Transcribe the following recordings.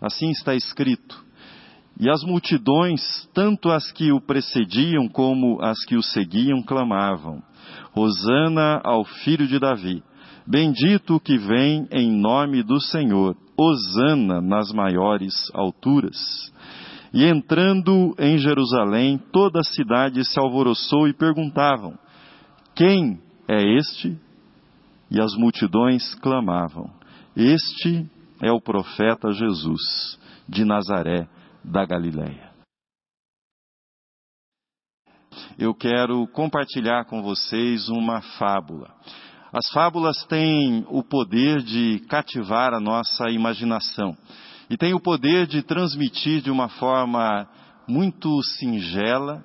Assim está escrito. E as multidões, tanto as que o precediam como as que o seguiam, clamavam: Hosana ao filho de Davi. Bendito o que vem em nome do Senhor. Hosana nas maiores alturas. E entrando em Jerusalém, toda a cidade se alvoroçou e perguntavam: Quem é este? E as multidões clamavam: Este é o profeta Jesus, de Nazaré da Galileia. Eu quero compartilhar com vocês uma fábula. As fábulas têm o poder de cativar a nossa imaginação e têm o poder de transmitir de uma forma muito singela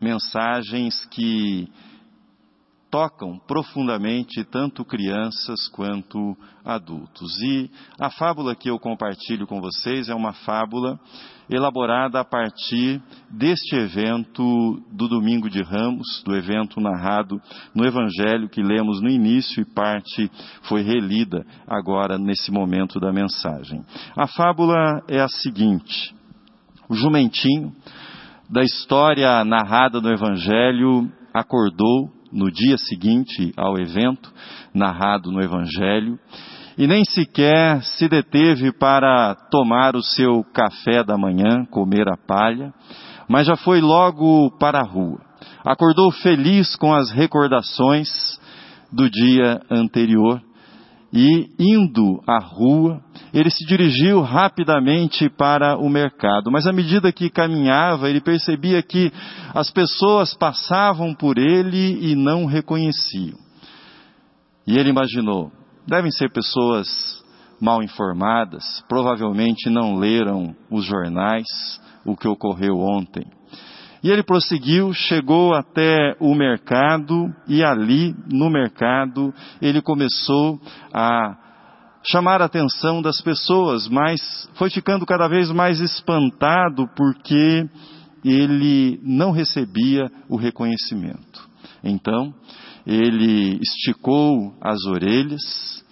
mensagens que tocam profundamente tanto crianças quanto adultos. E a fábula que eu compartilho com vocês é uma fábula elaborada a partir deste evento do Domingo de Ramos, do evento narrado no Evangelho que lemos no início e parte foi relida agora nesse momento da mensagem. A fábula é a seguinte: o jumentinho da história narrada no Evangelho acordou no dia seguinte ao evento narrado no Evangelho e nem sequer se deteve para tomar o seu café da manhã, comer a palha, mas já foi logo para a rua. Acordou feliz com as recordações do dia anterior e, indo à rua, ele se dirigiu rapidamente para o mercado. Mas à medida que caminhava, ele percebia que as pessoas passavam por ele e não reconheciam. E ele imaginou: devem ser pessoas mal informadas, provavelmente não leram os jornais, o que ocorreu ontem. E ele prosseguiu, chegou até o mercado e ali no mercado ele começou a chamar a atenção das pessoas, mas foi ficando cada vez mais espantado porque ele não recebia o reconhecimento. Então, ele esticou as orelhas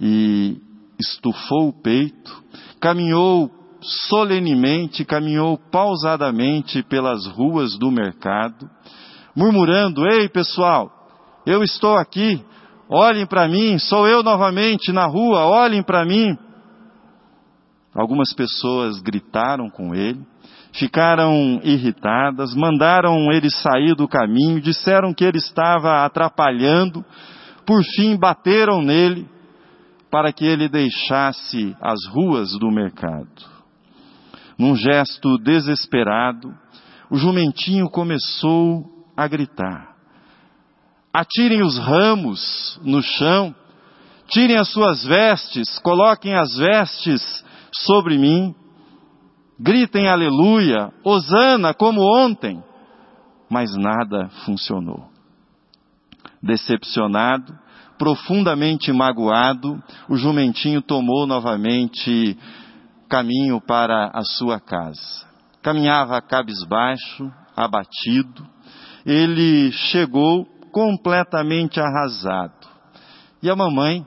e estufou o peito, caminhou solenemente, caminhou pausadamente pelas ruas do mercado, murmurando: Ei pessoal, eu estou aqui, olhem para mim, sou eu novamente na rua, olhem para mim. Algumas pessoas gritaram com ele, ficaram irritadas, mandaram ele sair do caminho, disseram que ele estava atrapalhando, por fim bateram nele para que ele deixasse as ruas do mercado. Num gesto desesperado, o jumentinho começou a gritar: Atirem os ramos no chão, tirem as suas vestes, coloquem as vestes sobre mim, gritem aleluia, hosana como ontem. Mas nada funcionou. Decepcionado, profundamente magoado, o jumentinho tomou novamente caminho para a sua casa. Caminhava cabisbaixo, abatido. Ele chegou completamente arrasado. E a mamãe,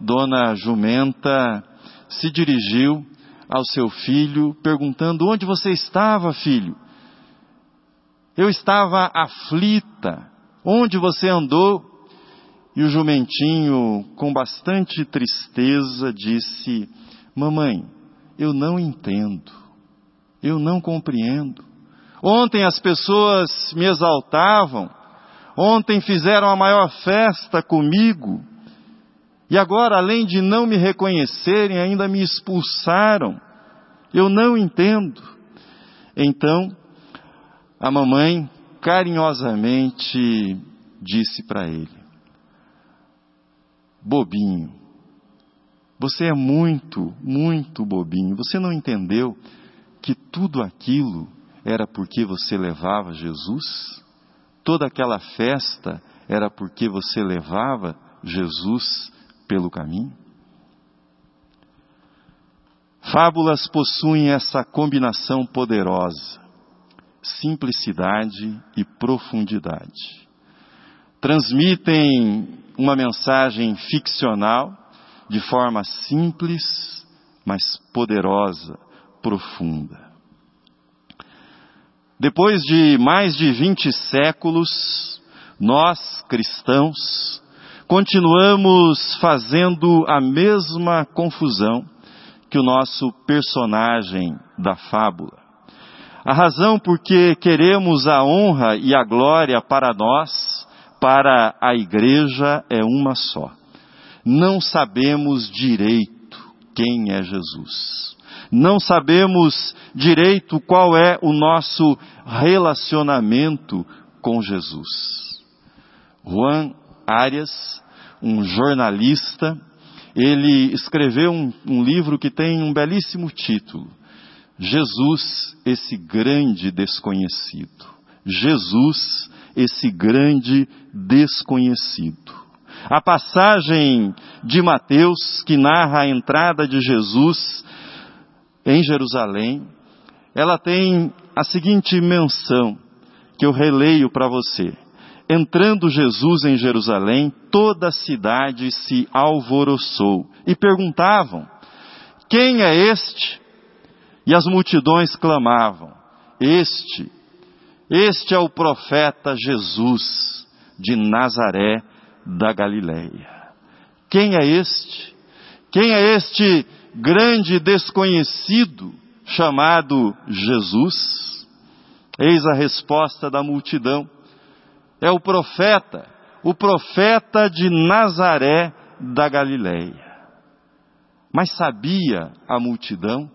dona Jumenta, se dirigiu ao seu filho, perguntando: Onde você estava, filho? Eu estava aflita. Onde você andou? E o jumentinho, com bastante tristeza, disse: Mamãe, eu não entendo, eu não compreendo. Ontem as pessoas me exaltavam, ontem fizeram a maior festa comigo, e agora, além de não me reconhecerem, ainda me expulsaram. Eu não entendo. Então, a mamãe carinhosamente disse para ele: Bobinho, você é muito, muito bobinho. Você não entendeu que tudo aquilo era porque você levava Jesus? Toda aquela festa era porque você levava Jesus pelo caminho? Fábulas possuem essa combinação poderosa, simplicidade e profundidade. Transmitem uma mensagem ficcional de forma simples, mas poderosa, profunda. Depois de mais de 20 séculos, nós, cristãos, continuamos fazendo a mesma confusão que o nosso personagem da fábula. A razão por que queremos a honra e a glória para nós, para a igreja, é uma só. Não sabemos direito quem é Jesus. Não sabemos direito qual é o nosso relacionamento com Jesus. Juan Arias, um jornalista, ele escreveu um, um livro que tem um belíssimo título: Jesus, esse grande desconhecido. Jesus, esse grande desconhecido. A passagem de Mateus que narra a entrada de Jesus em Jerusalém, ela tem a seguinte menção que eu releio para você. Entrando Jesus em Jerusalém, toda a cidade se alvoroçou e perguntavam: Quem é este? E as multidões clamavam: Este, este é o profeta Jesus de Nazaré da Galileia. Quem é este? Quem é este grande desconhecido chamado Jesus? Eis a resposta da multidão. É o profeta, o profeta de Nazaré da Galileia. Mas sabia a multidão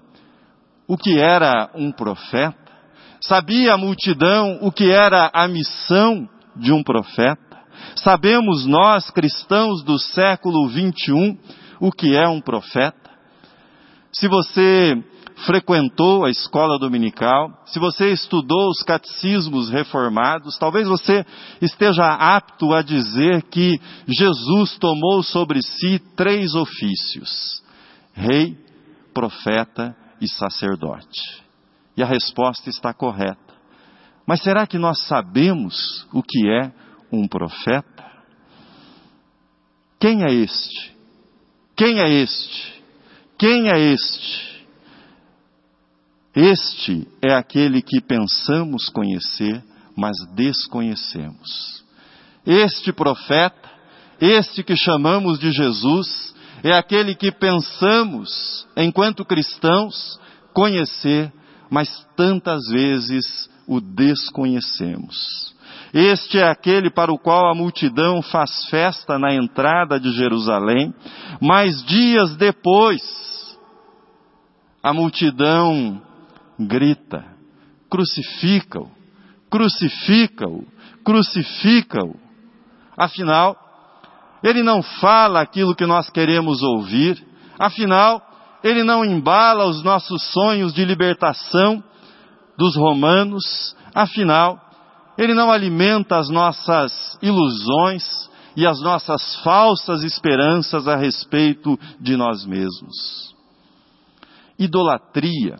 o que era um profeta? Sabia a multidão o que era a missão de um profeta? Sabemos nós, cristãos do século 21, o que é um profeta? Se você frequentou a escola dominical, se você estudou os catecismos reformados, talvez você esteja apto a dizer que Jesus tomou sobre si três ofícios: rei, profeta e sacerdote. E a resposta está correta. Mas será que nós sabemos o que é um profeta? Quem é este? Quem é este? Quem é este? Este é aquele que pensamos conhecer, mas desconhecemos. Este profeta, este que chamamos de Jesus, é aquele que pensamos, enquanto cristãos, conhecer, mas tantas vezes o desconhecemos. Este é aquele para o qual a multidão faz festa na entrada de Jerusalém, mas dias depois, a multidão grita: crucifica-o, crucifica-o, crucifica-o. Afinal, ele não fala aquilo que nós queremos ouvir, afinal, ele não embala os nossos sonhos de libertação dos romanos, afinal, ele não alimenta as nossas ilusões e as nossas falsas esperanças a respeito de nós mesmos. Idolatria.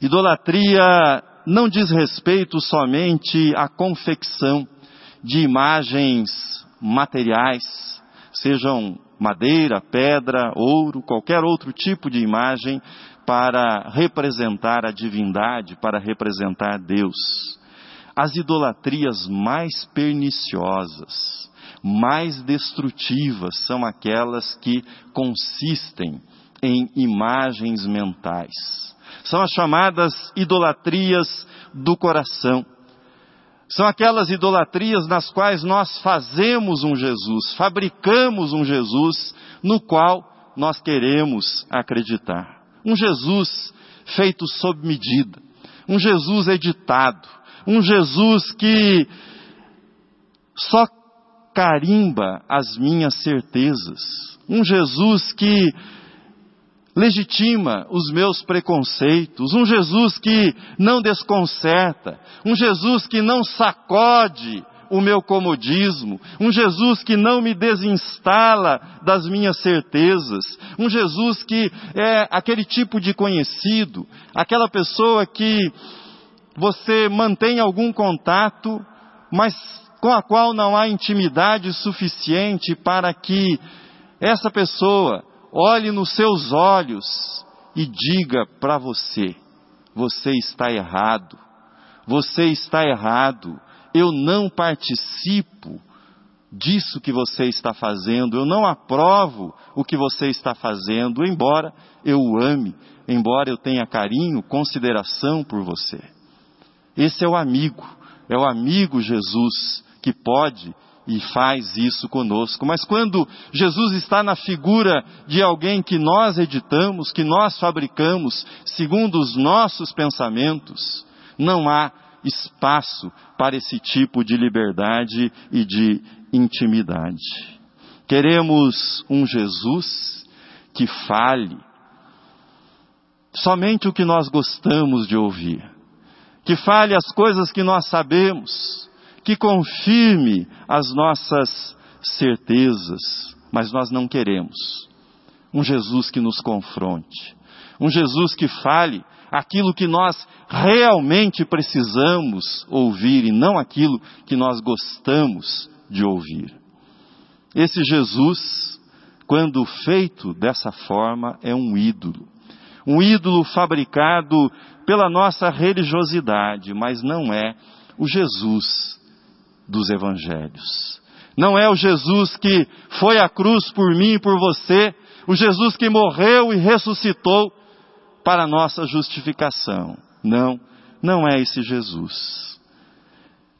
Idolatria não diz respeito somente à confecção de imagens materiais, sejam madeira, pedra, ouro, qualquer outro tipo de imagem para representar a divindade, para representar Deus as idolatrias mais perniciosas, mais destrutivas são aquelas que consistem em imagens mentais. São as chamadas idolatrias do coração. São aquelas idolatrias nas quais nós fazemos um Jesus, fabricamos um Jesus no qual nós queremos acreditar. Um Jesus feito sob medida, um Jesus editado, um Jesus que só carimba as minhas certezas, um Jesus que legitima os meus preconceitos, um Jesus que não desconcerta, um Jesus que não sacode o meu comodismo, um Jesus que não me desinstala das minhas certezas, um Jesus que é aquele tipo de conhecido, aquela pessoa que você mantém algum contato, mas com a qual não há intimidade suficiente para que essa pessoa olhe nos seus olhos e diga para você: você está errado, você está errado, eu não participo disso que você está fazendo, eu não aprovo o que você está fazendo, embora eu o ame, embora eu tenha carinho, consideração por você. Esse é o amigo, é o amigo Jesus que pode e faz isso conosco. Mas quando Jesus está na figura de alguém que nós editamos, que nós fabricamos, segundo os nossos pensamentos, não há espaço para esse tipo de liberdade e de intimidade. Queremos um Jesus que fale somente o que nós gostamos de ouvir, que fale as coisas que nós sabemos, que confirme as nossas certezas, mas nós não queremos um Jesus que nos confronte, um Jesus que fale aquilo que nós realmente precisamos ouvir e não aquilo que nós gostamos de ouvir. Esse Jesus, quando feito dessa forma, é um ídolo. Um ídolo fabricado pela nossa religiosidade, mas não é o Jesus dos evangelhos. Não é o Jesus que foi à cruz por mim e por você, o Jesus que morreu e ressuscitou para nossa justificação. Não, não é esse Jesus.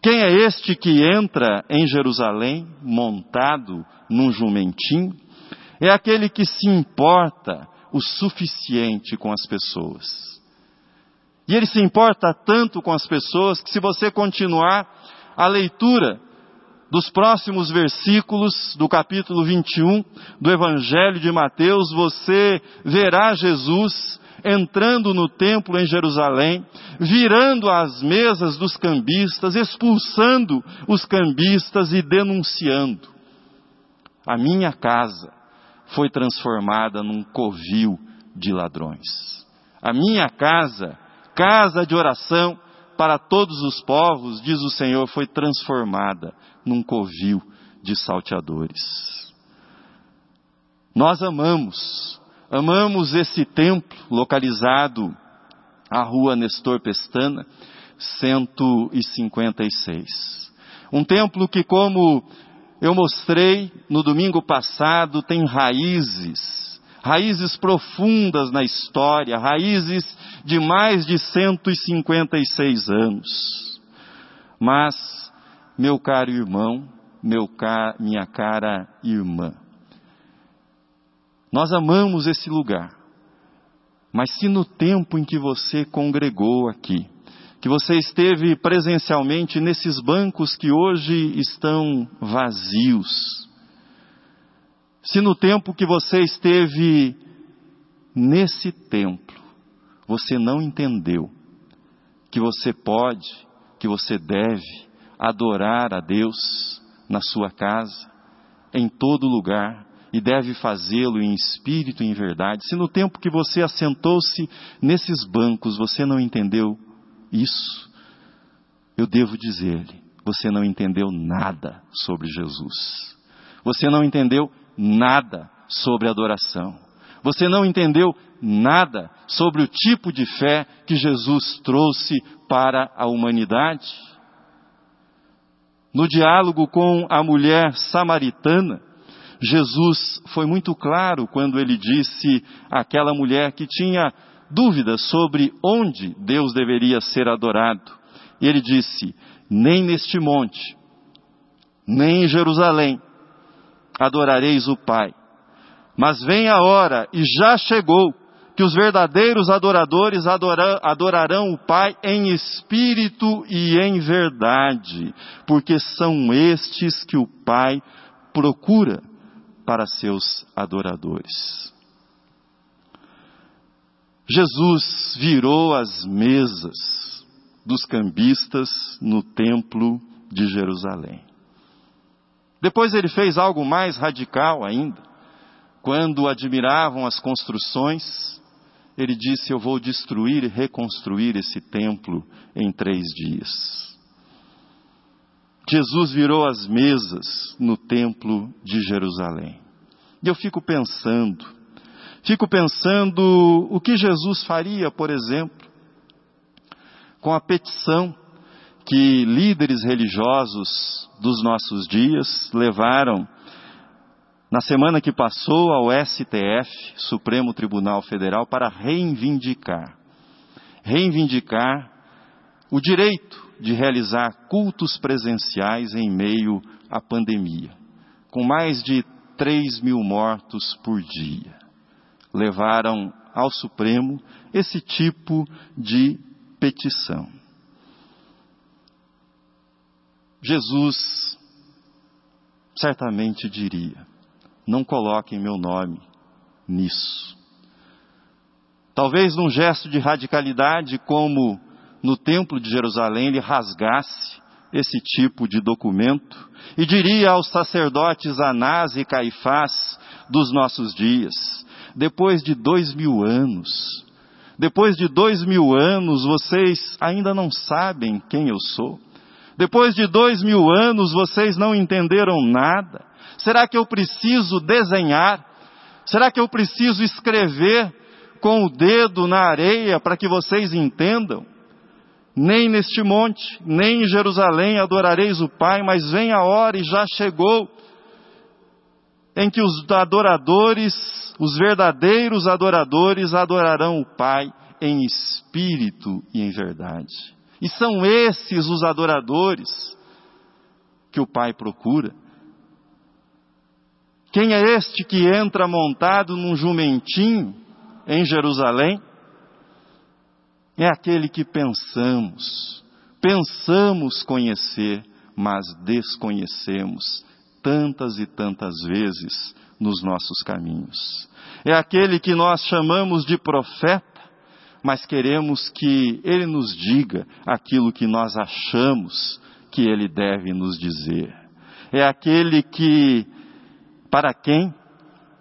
Quem é este que entra em Jerusalém montado num jumentinho? É aquele que se importa o suficiente com as pessoas. E ele se importa tanto com as pessoas que, se você continuar a leitura dos próximos versículos do capítulo 21 do Evangelho de Mateus, você verá Jesus entrando no templo em Jerusalém, virando as mesas dos cambistas, expulsando os cambistas e denunciando. A minha casa foi transformada num covil de ladrões. A minha casa, casa de oração para todos os povos, diz o Senhor, foi transformada num covil de salteadores. Nós amamos Amamos esse templo localizado à rua Nestor Pestana, 156. Um templo que, como eu mostrei no domingo passado, tem raízes, raízes profundas na história, raízes de mais de 156 anos. Mas, meu caro irmão, meu minha cara irmã, nós amamos esse lugar. Mas se no tempo em que você congregou aqui, que você esteve presencialmente nesses bancos que hoje estão vazios, se no tempo que você esteve nesse templo, você não entendeu que você pode, que você deve adorar a Deus na sua casa, em todo lugar, e deve fazê-lo em espírito e em verdade. Se no tempo que você assentou-se nesses bancos você não entendeu isso, eu devo dizer-lhe: você não entendeu nada sobre Jesus. Você não entendeu nada sobre adoração. Você não entendeu nada sobre o tipo de fé que Jesus trouxe para a humanidade. No diálogo com a mulher samaritana, Jesus foi muito claro quando ele disse àquela mulher que tinha dúvidas sobre onde Deus deveria ser adorado. E ele disse: Nem neste monte, nem em Jerusalém adorareis o Pai. Mas vem a hora, e já chegou, que os verdadeiros adoradores adorarão o Pai em espírito e em verdade, porque são estes que o Pai procura para seus adoradores. Jesus virou as mesas dos cambistas no templo de Jerusalém. Depois ele fez algo mais radical ainda. Quando admiravam as construções, ele disse: Eu vou destruir e reconstruir esse templo em três dias. Jesus virou as mesas no templo de Jerusalém. E eu fico pensando, Fico pensando o que Jesus faria, por exemplo, com a petição que líderes religiosos dos nossos dias levaram na semana que passou ao STF, Supremo Tribunal Federal, para reivindicar, reivindicar o direito de realizar cultos presenciais em meio à pandemia, com mais de 3 mil mortos por dia. Levaram ao Supremo esse tipo de petição. Jesus certamente diria: não coloquem meu nome nisso. Talvez num gesto de radicalidade, como no Templo de Jerusalém, ele rasgasse esse tipo de documento e diria aos sacerdotes Anás e Caifás dos nossos dias: depois de dois mil anos, depois de dois mil anos, vocês ainda não sabem quem eu sou. Depois de dois mil anos, vocês não entenderam nada. Será que eu preciso desenhar? Será que eu preciso escrever com o dedo na areia para que vocês entendam? Nem neste monte, nem em Jerusalém adorareis o Pai, mas vem a hora e já chegou em que os adoradores, os verdadeiros adoradores, adorarão o Pai em espírito e em verdade. E são esses os adoradores que o Pai procura. Quem é este que entra montado num jumentinho em Jerusalém? É aquele que pensamos, pensamos conhecer, mas desconhecemos tantas e tantas vezes nos nossos caminhos. É aquele que nós chamamos de profeta, mas queremos que ele nos diga aquilo que nós achamos que ele deve nos dizer. É aquele que para quem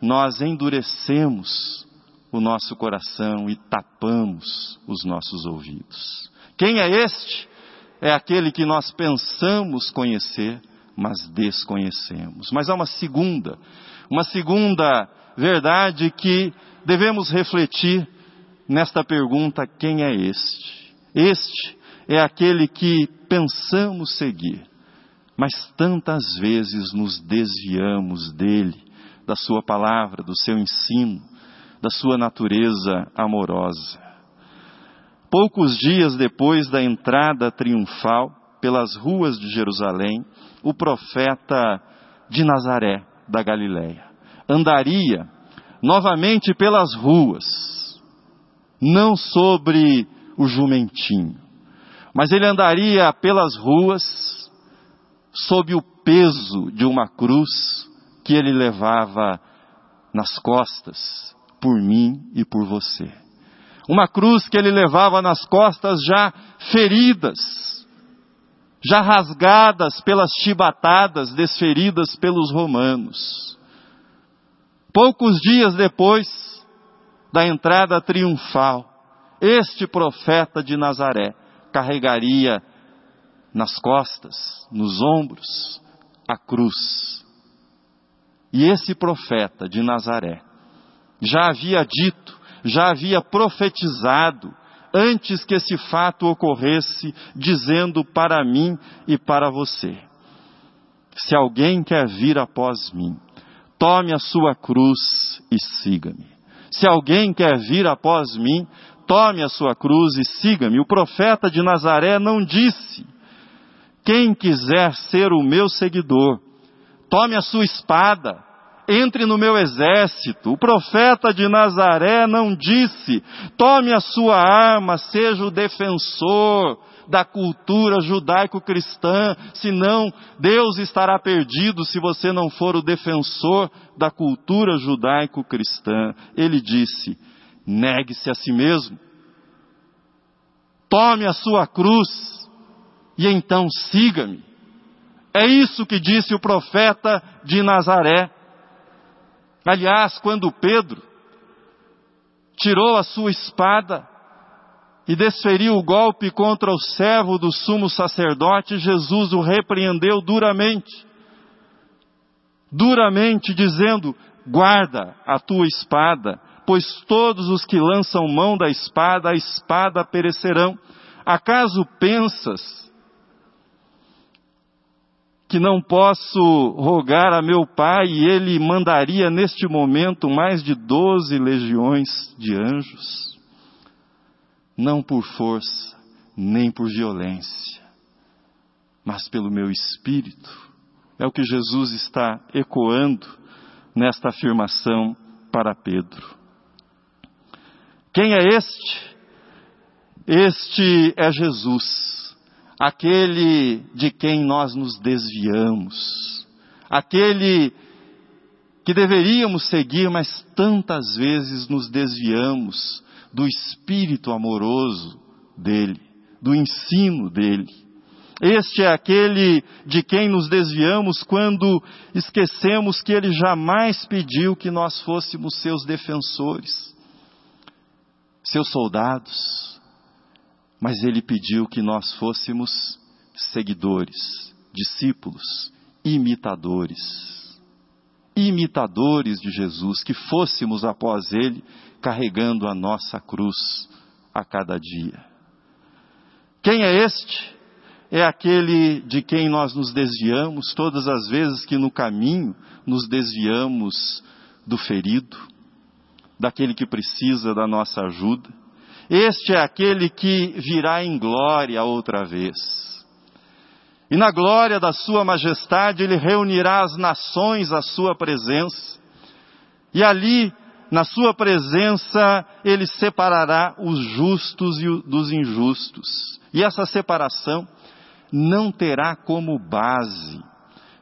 nós endurecemos o nosso coração e tapamos os nossos ouvidos. Quem é este? É aquele que nós pensamos conhecer, mas desconhecemos. Mas há uma segunda, uma segunda verdade que devemos refletir nesta pergunta: quem é este? Este é aquele que pensamos seguir, mas tantas vezes nos desviamos dele, da sua palavra, do seu ensino, da sua natureza amorosa. Poucos dias depois da entrada triunfal pelas ruas de Jerusalém, o profeta de Nazaré, da Galiléia, andaria novamente pelas ruas, não sobre o jumentinho, mas ele andaria pelas ruas sob o peso de uma cruz que ele levava nas costas por mim e por você. Uma cruz que ele levava nas costas já feridas, já rasgadas pelas chibatadas desferidas pelos romanos. Poucos dias depois da entrada triunfal, este profeta de Nazaré carregaria nas costas, nos ombros, a cruz. E esse profeta de Nazaré já havia dito, já havia profetizado, antes que esse fato ocorresse, dizendo para mim e para você: Se alguém quer vir após mim, tome a sua cruz e siga-me. Se alguém quer vir após mim, tome a sua cruz e siga-me. O profeta de Nazaré não disse, quem quiser ser o meu seguidor, tome a sua espada, entre no meu exército. O profeta de Nazaré não disse, tome a sua arma, seja o defensor da cultura judaico-cristã, senão Deus estará perdido se você não for o defensor da cultura judaico-cristã. Ele disse, negue-se a si mesmo, tome a sua cruz, e então siga-me. É isso que disse o profeta de Nazaré. Aliás, quando Pedro tirou a sua espada e desferiu o golpe contra o servo do sumo sacerdote, Jesus o repreendeu duramente. Duramente, dizendo: guarda a tua espada, pois todos os que lançam mão da espada, a espada perecerão. Acaso pensas que não posso rogar a meu pai e ele mandaria neste momento mais de doze legiões de anjos? Não por força, nem por violência, mas pelo meu espírito. É o que Jesus está ecoando nesta afirmação para Pedro. Quem é este? Este é Jesus, aquele de quem nós nos desviamos, aquele que deveríamos seguir, mas tantas vezes nos desviamos do espírito amoroso dele, do ensino dele. Este é aquele de quem nos desviamos quando esquecemos que ele jamais pediu que nós fôssemos seus defensores seus soldados, mas ele pediu que nós fôssemos seguidores, discípulos, imitadores. Imitadores de Jesus, que fôssemos após ele carregando a nossa cruz a cada dia. Quem é este? É aquele de quem nós nos desviamos todas as vezes que no caminho nos desviamos do ferido, daquele que precisa da nossa ajuda. Este é aquele que virá em glória outra vez. E na glória da Sua majestade, Ele reunirá as nações à Sua presença. E ali, na Sua presença, Ele separará os justos dos injustos. E essa separação não terá como base,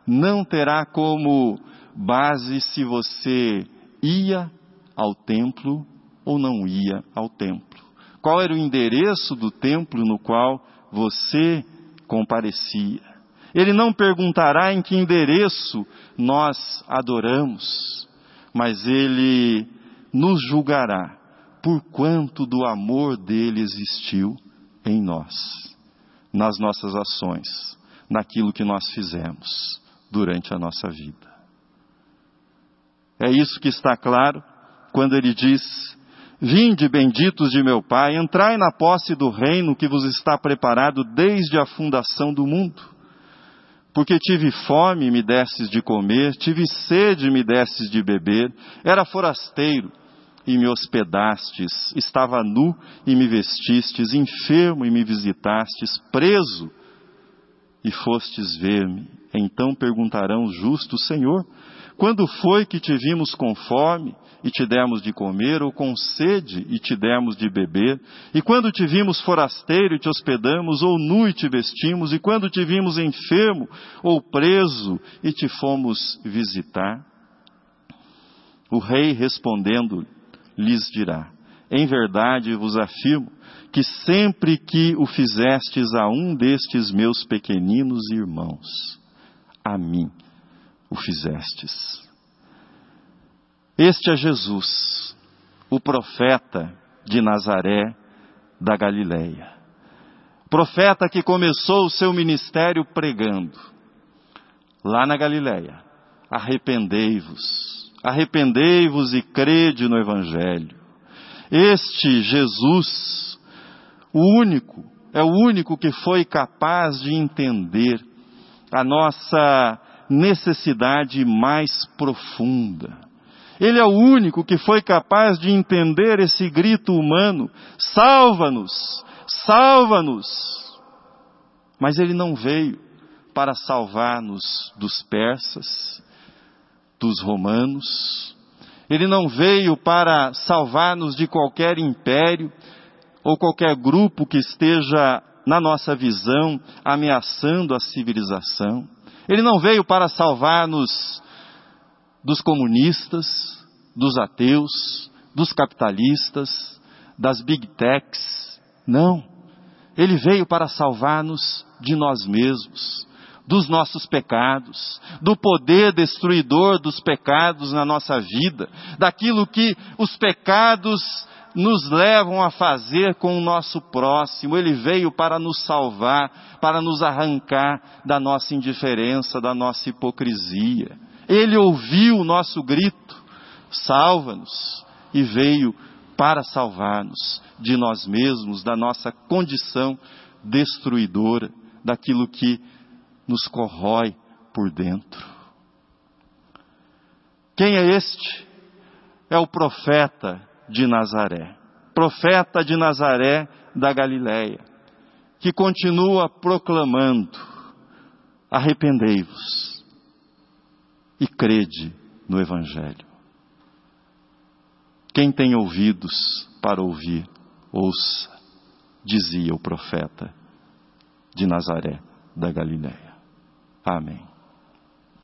não terá como base se você ia ao templo ou não ia ao templo? Qual era o endereço do templo no qual você comparecia? Ele não perguntará em que endereço nós adoramos, mas ele nos julgará por quanto do amor dele existiu em nós, nas nossas ações, naquilo que nós fizemos durante a nossa vida. É isso que está claro quando ele diz: Vinde, benditos de meu Pai, entrai na posse do reino que vos está preparado desde a fundação do mundo. Porque tive fome e me destes de comer, tive sede e me destes de beber, era forasteiro e me hospedastes, estava nu e me vestistes, enfermo e me visitastes, preso e fostes ver-me. Então perguntarão os justos, Senhor, quando foi que te vimos com fome e te demos de comer, ou com sede e te demos de beber? E quando te vimos forasteiro e te hospedamos, ou nu e te vestimos? E quando te vimos enfermo ou preso e te fomos visitar? O rei respondendo lhes dirá: Em verdade vos afirmo que sempre que o fizestes a um destes meus pequeninos irmãos, a mim o fizestes. Este é Jesus, o profeta de Nazaré da Galileia. Profeta que começou o seu ministério pregando lá na Galileia: arrependei-vos, arrependei-vos e crede no Evangelho. Este Jesus, o único, é o único que foi capaz de entender a nossa necessidade mais profunda. Ele é o único que foi capaz de entender esse grito humano: salva-nos, salva-nos. Mas ele não veio para salvar-nos dos persas, dos romanos. Ele não veio para salvar-nos de qualquer império ou qualquer grupo que esteja, na nossa visão, ameaçando a civilização. Ele não veio para salvar-nos dos comunistas, dos ateus, dos capitalistas, das big techs. Não. Ele veio para salvar-nos de nós mesmos, dos nossos pecados, do poder destruidor dos pecados na nossa vida, daquilo que os pecados nos levam a fazer com o nosso próximo. Ele veio para nos salvar, para nos arrancar da nossa indiferença, da nossa hipocrisia. Ele ouviu o nosso grito, salva-nos, e veio para salvar-nos de nós mesmos, da nossa condição destruidora, daquilo que nos corrói por dentro. Quem é este? É o profeta de Nazaré. Profeta de Nazaré da Galileia, que continua proclamando: arrependei-vos e crede no Evangelho. Quem tem ouvidos para ouvir, ouça, dizia o profeta de Nazaré da Galileia. Amém.